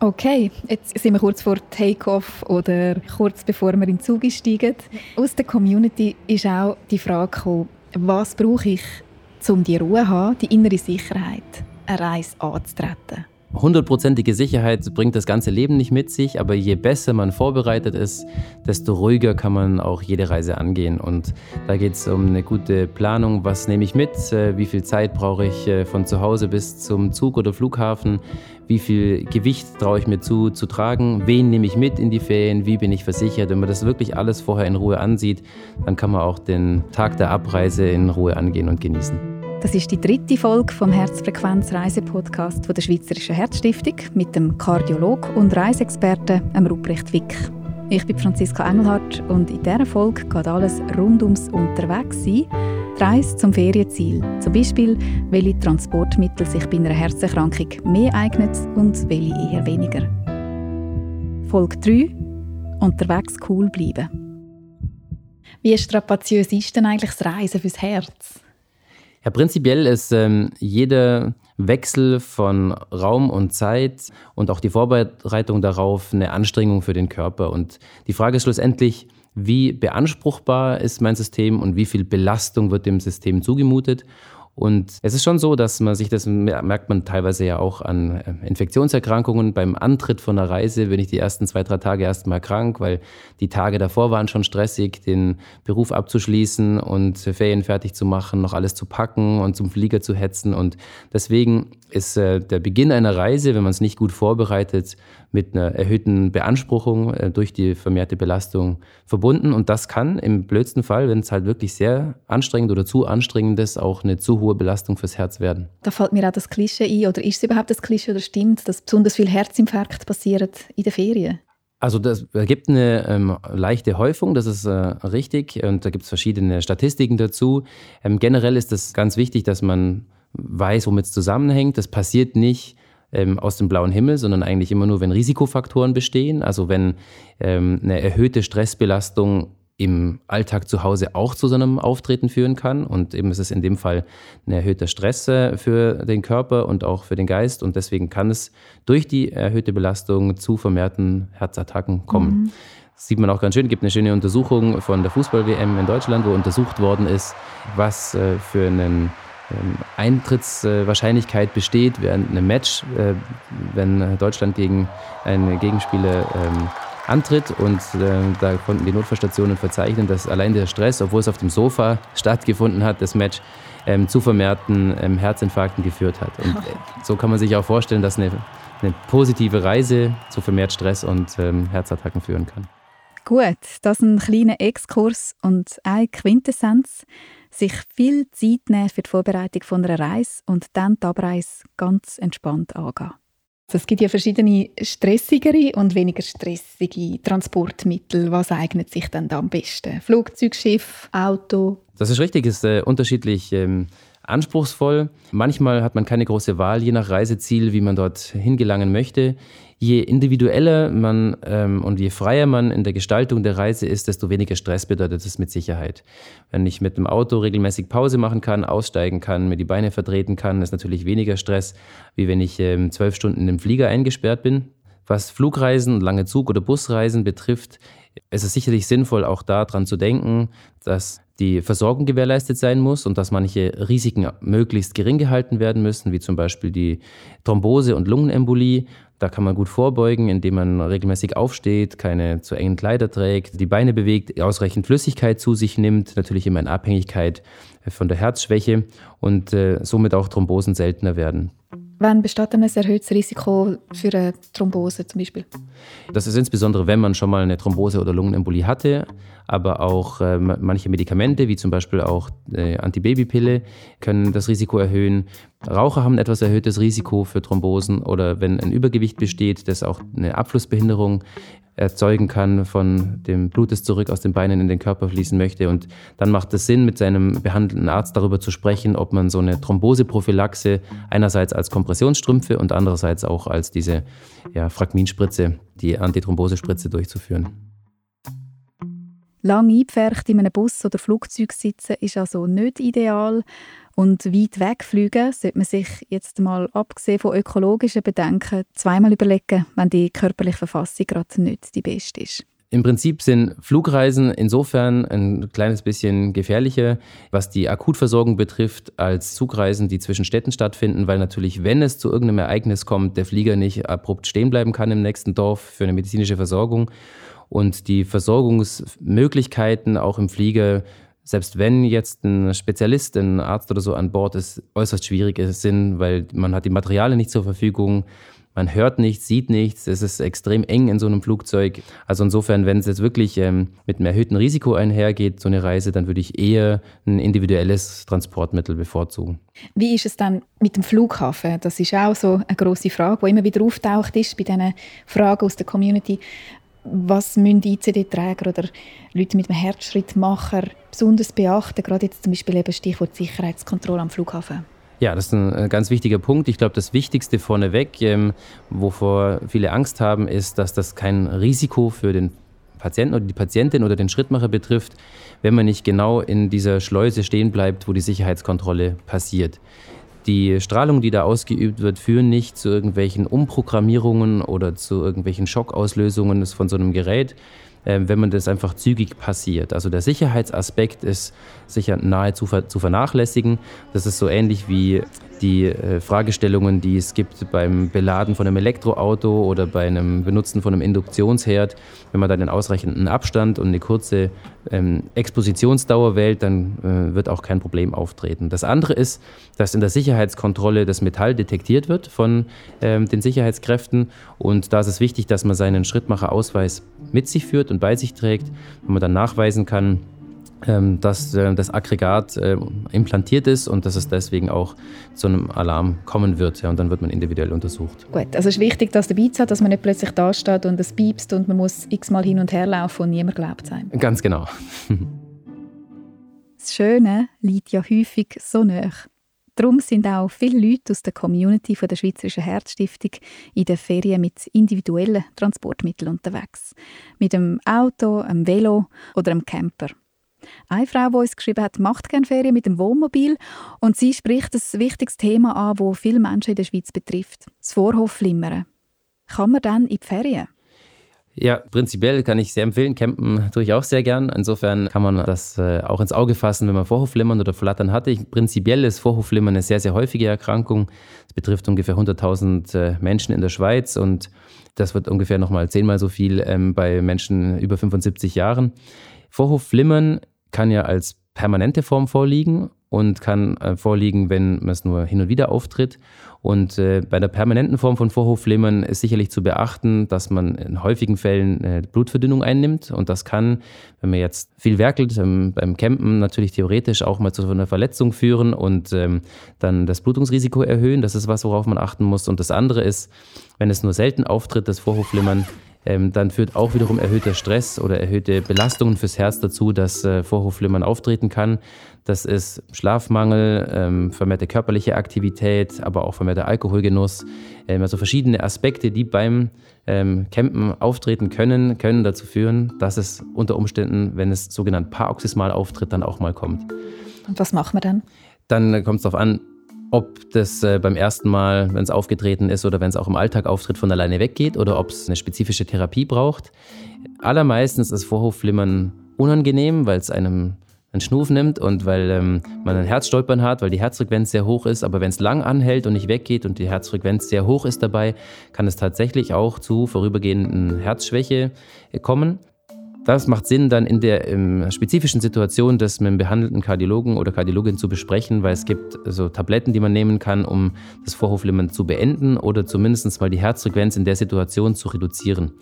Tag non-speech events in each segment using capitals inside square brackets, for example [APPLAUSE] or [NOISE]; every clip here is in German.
Okay, jetzt sind wir kurz vor Take-off oder kurz bevor wir in den Zug steigen. Aus der Community ist auch die Frage gekommen, was brauche ich, um die Ruhe zu haben, die innere Sicherheit, eine Reise anzutreten? Hundertprozentige Sicherheit bringt das ganze Leben nicht mit sich, aber je besser man vorbereitet ist, desto ruhiger kann man auch jede Reise angehen. Und da geht es um eine gute Planung. Was nehme ich mit? Äh, wie viel Zeit brauche ich äh, von zu Hause bis zum Zug oder Flughafen? Wie viel Gewicht traue ich mir zu, zu tragen? Wen nehme ich mit in die Ferien? Wie bin ich versichert? Wenn man das wirklich alles vorher in Ruhe ansieht, dann kann man auch den Tag der Abreise in Ruhe angehen und genießen. Das ist die dritte Folge vom Herzfrequenz Reisepodcast der Schweizerischen Herzstiftung mit dem Kardiolog und Reiseexperten Ruprecht Wick. Ich bin Franziska Engelhardt und in dieser Folge geht alles rund ums Unterwegssein. Die Reise zum Ferienziel. Zum Beispiel, welche Transportmittel sich bei einer Herzerkrankung mehr eignen und welche eher weniger. Folge 3. Unterwegs cool bleiben. Wie strapaziös ist denn eigentlich das Reisen fürs Herz? Ja, prinzipiell ist ähm, jeder Wechsel von Raum und Zeit und auch die Vorbereitung darauf eine Anstrengung für den Körper. Und die Frage ist schlussendlich, wie beanspruchbar ist mein System und wie viel Belastung wird dem System zugemutet. Und es ist schon so, dass man sich das merkt man teilweise ja auch an äh, Infektionserkrankungen. Beim Antritt von einer Reise bin ich die ersten zwei, drei Tage erstmal krank, weil die Tage davor waren schon stressig, den Beruf abzuschließen und Ferien fertig zu machen, noch alles zu packen und zum Flieger zu hetzen. Und deswegen ist äh, der Beginn einer Reise, wenn man es nicht gut vorbereitet, mit einer erhöhten Beanspruchung äh, durch die vermehrte Belastung verbunden. Und das kann im blödsten Fall, wenn es halt wirklich sehr anstrengend oder zu anstrengend ist, auch eine zu hohe Belastung fürs Herz werden. Da fällt mir auch das Klischee ein. Oder ist es überhaupt das Klischee oder stimmt, dass besonders viel Herzinfarkt passiert in den Ferien? Also das ergibt eine ähm, leichte Häufung, das ist äh, richtig. Und da gibt es verschiedene Statistiken dazu. Ähm, generell ist es ganz wichtig, dass man weiß, womit es zusammenhängt. Das passiert nicht ähm, aus dem blauen Himmel, sondern eigentlich immer nur, wenn Risikofaktoren bestehen. Also wenn ähm, eine erhöhte Stressbelastung im Alltag zu Hause auch zu so einem Auftreten führen kann. Und eben ist es in dem Fall ein erhöhter Stress äh, für den Körper und auch für den Geist. Und deswegen kann es durch die erhöhte Belastung zu vermehrten Herzattacken kommen. Mhm. Das sieht man auch ganz schön. Es gibt eine schöne Untersuchung von der Fußball-WM in Deutschland, wo untersucht worden ist, was äh, für einen Eintrittswahrscheinlichkeit besteht während einem Match, äh, wenn Deutschland gegen einen Gegenspieler ähm, antritt. Und äh, da konnten die Notfallstationen verzeichnen, dass allein der Stress, obwohl es auf dem Sofa [LAUGHS] stattgefunden hat, das Match ähm, zu vermehrten Herzinfarkten geführt hat. Und [LAUGHS] äh, so kann man sich auch vorstellen, dass eine, eine positive Reise zu vermehrt Stress und Herzattacken führen kann. Gut, das ist ein kleiner Exkurs und eine Quintessenz sich viel Zeit nehmen für die Vorbereitung von einer Reise und dann die Abreise ganz entspannt angehen. Also es gibt ja verschiedene stressigere und weniger stressige Transportmittel. Was eignet sich denn da am besten? Flugzeug, Schiff, Auto? Das ist richtig, ist äh, unterschiedlich ähm, anspruchsvoll. Manchmal hat man keine große Wahl, je nach Reiseziel, wie man dort hingelangen möchte je individueller man ähm, und je freier man in der Gestaltung der Reise ist, desto weniger Stress bedeutet es mit Sicherheit. Wenn ich mit dem Auto regelmäßig Pause machen kann, aussteigen kann, mir die Beine vertreten kann, ist natürlich weniger Stress, wie wenn ich ähm, zwölf Stunden im Flieger eingesperrt bin. Was Flugreisen, lange Zug- oder Busreisen betrifft, ist es sicherlich sinnvoll, auch daran zu denken, dass die Versorgung gewährleistet sein muss und dass manche Risiken möglichst gering gehalten werden müssen, wie zum Beispiel die Thrombose und Lungenembolie da kann man gut vorbeugen, indem man regelmäßig aufsteht, keine zu engen Kleider trägt, die Beine bewegt, ausreichend Flüssigkeit zu sich nimmt, natürlich immer in Abhängigkeit von der Herzschwäche und äh, somit auch Thrombosen seltener werden. Wann besteht ein erhöhtes Risiko für eine Thrombose zum Beispiel? Das ist insbesondere, wenn man schon mal eine Thrombose oder Lungenembolie hatte, aber auch äh, manche Medikamente, wie zum Beispiel auch äh, Antibabypille, können das Risiko erhöhen. Raucher haben ein etwas erhöhtes Risiko für Thrombosen oder wenn ein Übergewicht besteht, das auch eine Abflussbehinderung erzeugen kann von dem Blut, das zurück aus den Beinen in den Körper fließen möchte. Und dann macht es Sinn, mit seinem behandelnden Arzt darüber zu sprechen, ob man so eine Thromboseprophylaxe einerseits als Kompressionsstrümpfe und andererseits auch als diese ja, Fragminspritze, die Antithrombosespritze durchzuführen. Lang eingepfercht in einem Bus oder Flugzeug sitzen ist also nicht ideal. Und weit weg fliegen sollte man sich jetzt mal, abgesehen von ökologischen Bedenken, zweimal überlegen, wenn die körperliche Verfassung gerade nicht die beste ist. Im Prinzip sind Flugreisen insofern ein kleines bisschen gefährlicher, was die Akutversorgung betrifft, als Zugreisen, die zwischen Städten stattfinden, weil natürlich, wenn es zu irgendeinem Ereignis kommt, der Flieger nicht abrupt stehen bleiben kann im nächsten Dorf für eine medizinische Versorgung und die Versorgungsmöglichkeiten auch im Flieger selbst wenn jetzt ein Spezialist, ein Arzt oder so an Bord ist, äußerst schwierig sind, weil man hat die Materialien nicht zur Verfügung, man hört nichts, sieht nichts, es ist extrem eng in so einem Flugzeug. Also insofern, wenn es jetzt wirklich ähm, mit einem erhöhten Risiko einhergeht, so eine Reise, dann würde ich eher ein individuelles Transportmittel bevorzugen. Wie ist es dann mit dem Flughafen? Das ist auch so eine große Frage, die immer wieder auftaucht ist bei diesen Fragen aus der Community. Was müssen ICD-Träger oder Leute mit einem Herzschrittmacher besonders beachten, gerade jetzt zum Beispiel eben Stichwort Sicherheitskontrolle am Flughafen? Ja, das ist ein äh, ganz wichtiger Punkt. Ich glaube, das Wichtigste vorneweg, ähm, wovor viele Angst haben, ist, dass das kein Risiko für den Patienten oder die Patientin oder den Schrittmacher betrifft, wenn man nicht genau in dieser Schleuse stehen bleibt, wo die Sicherheitskontrolle passiert. Die Strahlung, die da ausgeübt wird, führen nicht zu irgendwelchen Umprogrammierungen oder zu irgendwelchen Schockauslösungen von so einem Gerät, äh, wenn man das einfach zügig passiert. Also der Sicherheitsaspekt ist sicher nahezu zu vernachlässigen. Das ist so ähnlich wie die äh, Fragestellungen, die es gibt beim Beladen von einem Elektroauto oder bei einem Benutzen von einem Induktionsherd. Wenn man dann einen ausreichenden Abstand und eine kurze ähm, Expositionsdauer wählt, dann äh, wird auch kein Problem auftreten. Das andere ist, dass in der Sicherheitskontrolle das Metall detektiert wird von ähm, den Sicherheitskräften und da ist es wichtig, dass man seinen Schrittmacherausweis mit sich führt und bei sich trägt, wenn man dann nachweisen kann, dass äh, das Aggregat äh, implantiert ist und dass es deswegen auch zu einem Alarm kommen wird. und dann wird man individuell untersucht. Gut, also es ist wichtig, dass der Beats hat, dass man nicht plötzlich da steht und es piepst und man muss x-mal hin und her laufen und niemand glaubt es einem. Ganz genau. [LAUGHS] das Schöne liegt ja häufig so nah. Darum sind auch viele Leute aus der Community von der Schweizerischen Herzstiftung in den Ferien mit individuellen Transportmitteln unterwegs. Mit einem Auto, einem Velo oder einem Camper. Eine Frau, die uns geschrieben hat, macht gerne Ferien mit dem Wohnmobil und sie spricht ein wichtiges Thema an, das viele Menschen in der Schweiz betrifft. Das Vorhofflimmern. Kann man dann in die Ferien? Ja, prinzipiell kann ich sehr empfehlen. Campen tue ich auch sehr gern. Insofern kann man das äh, auch ins Auge fassen, wenn man Vorhofflimmern oder Flattern hatte. Prinzipiell ist Vorhofflimmern eine sehr, sehr häufige Erkrankung. Es betrifft ungefähr 100.000 äh, Menschen in der Schweiz und das wird ungefähr nochmal zehnmal so viel ähm, bei Menschen über 75 Jahren. Vorhofflimmern kann ja als permanente Form vorliegen und kann äh, vorliegen, wenn es nur hin und wieder auftritt. Und äh, bei der permanenten Form von Vorhofflimmern ist sicherlich zu beachten, dass man in häufigen Fällen äh, Blutverdünnung einnimmt. Und das kann, wenn man jetzt viel werkelt, ähm, beim Campen natürlich theoretisch auch mal zu einer Verletzung führen und ähm, dann das Blutungsrisiko erhöhen. Das ist was, worauf man achten muss. Und das andere ist, wenn es nur selten auftritt, das Vorhofflimmern, ähm, dann führt auch wiederum erhöhter Stress oder erhöhte Belastungen fürs Herz dazu, dass äh, Vorhofflimmern auftreten kann. Das ist Schlafmangel, ähm, vermehrte körperliche Aktivität, aber auch vermehrter Alkoholgenuss. Ähm, also verschiedene Aspekte, die beim ähm, Campen auftreten können, können dazu führen, dass es unter Umständen, wenn es sogenannt paroxysmal auftritt, dann auch mal kommt. Und was machen wir dann? Dann kommt es darauf an, ob das äh, beim ersten Mal, wenn es aufgetreten ist oder wenn es auch im Alltag auftritt, von alleine weggeht oder ob es eine spezifische Therapie braucht. Allermeistens ist Vorhofflimmern unangenehm, weil es einem einen Schnuf nimmt und weil ähm, man ein Herzstolpern hat, weil die Herzfrequenz sehr hoch ist. Aber wenn es lang anhält und nicht weggeht und die Herzfrequenz sehr hoch ist dabei, kann es tatsächlich auch zu vorübergehenden Herzschwäche äh, kommen. Das macht Sinn, dann in der ähm, spezifischen Situation das mit einem behandelten Kardiologen oder Kardiologin zu besprechen, weil es gibt so Tabletten, die man nehmen kann, um das Vorhofflimmern zu beenden oder zumindest mal die Herzfrequenz in der Situation zu reduzieren.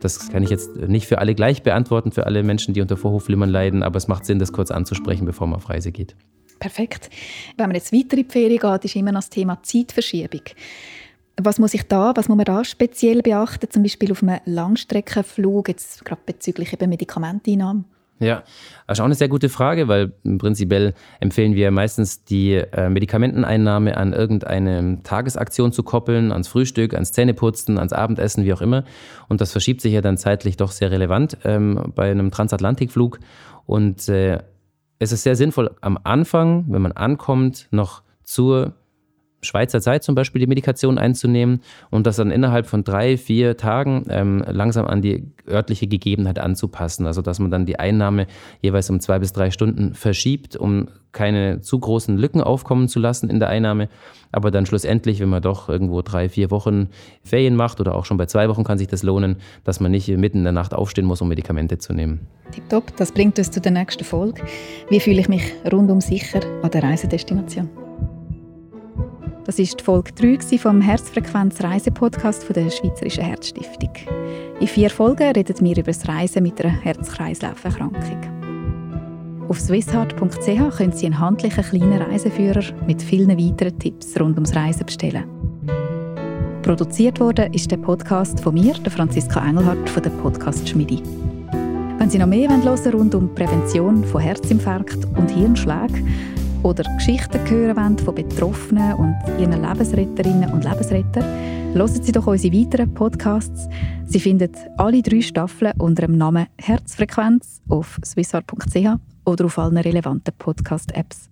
Das kann ich jetzt nicht für alle gleich beantworten, für alle Menschen, die unter Vorhofflimmern leiden, aber es macht Sinn, das kurz anzusprechen, bevor man auf Reise geht. Perfekt. Wenn man jetzt weiter in die Ferien geht, ist immer noch das Thema Zeitverschiebung. Was muss ich da, was muss man da speziell beachten, zum Beispiel auf einem Langstreckenflug, jetzt gerade bezüglich eben Medikamenteinnahme? Ja, das ist auch eine sehr gute Frage, weil prinzipiell empfehlen wir meistens die äh, Medikamenteneinnahme an irgendeine Tagesaktion zu koppeln, ans Frühstück, ans Zähneputzen, ans Abendessen, wie auch immer. Und das verschiebt sich ja dann zeitlich doch sehr relevant ähm, bei einem Transatlantikflug. Und äh, es ist sehr sinnvoll, am Anfang, wenn man ankommt, noch zur Schweizer Zeit zum Beispiel die Medikation einzunehmen und das dann innerhalb von drei, vier Tagen ähm, langsam an die örtliche Gegebenheit anzupassen. Also dass man dann die Einnahme jeweils um zwei bis drei Stunden verschiebt, um keine zu großen Lücken aufkommen zu lassen in der Einnahme. Aber dann schlussendlich, wenn man doch irgendwo drei, vier Wochen Ferien macht oder auch schon bei zwei Wochen kann sich das lohnen, dass man nicht mitten in der Nacht aufstehen muss, um Medikamente zu nehmen. Tipptopp, das bringt uns zu der nächsten Folge. Wie fühle ich mich rundum sicher an der Reisedestination? Das ist die Folge 3 vom Herzfrequenz-Reisepodcast der Schweizerischen Herzstiftung. In vier Folgen redet wir über das Reisen mit einer Herz-Kreislauf-Erkrankung. Auf swissheart.ch können Sie einen handlichen kleinen Reiseführer mit vielen weiteren Tipps rund ums Reisen bestellen. Produziert wurde ist der Podcast von mir, der Franziska Engelhardt von der Podcast Schmidi. Wenn Sie noch mehr hören wollen rund um Prävention von Herzinfarkt und Hirnschlägen, oder Geschichten hören wollen von Betroffenen und ihren Lebensretterinnen und Lebensrettern, hören Sie doch unsere weiteren Podcasts. Sie finden alle drei Staffeln unter dem Namen Herzfrequenz auf swissart.ch oder auf allen relevanten Podcast-Apps.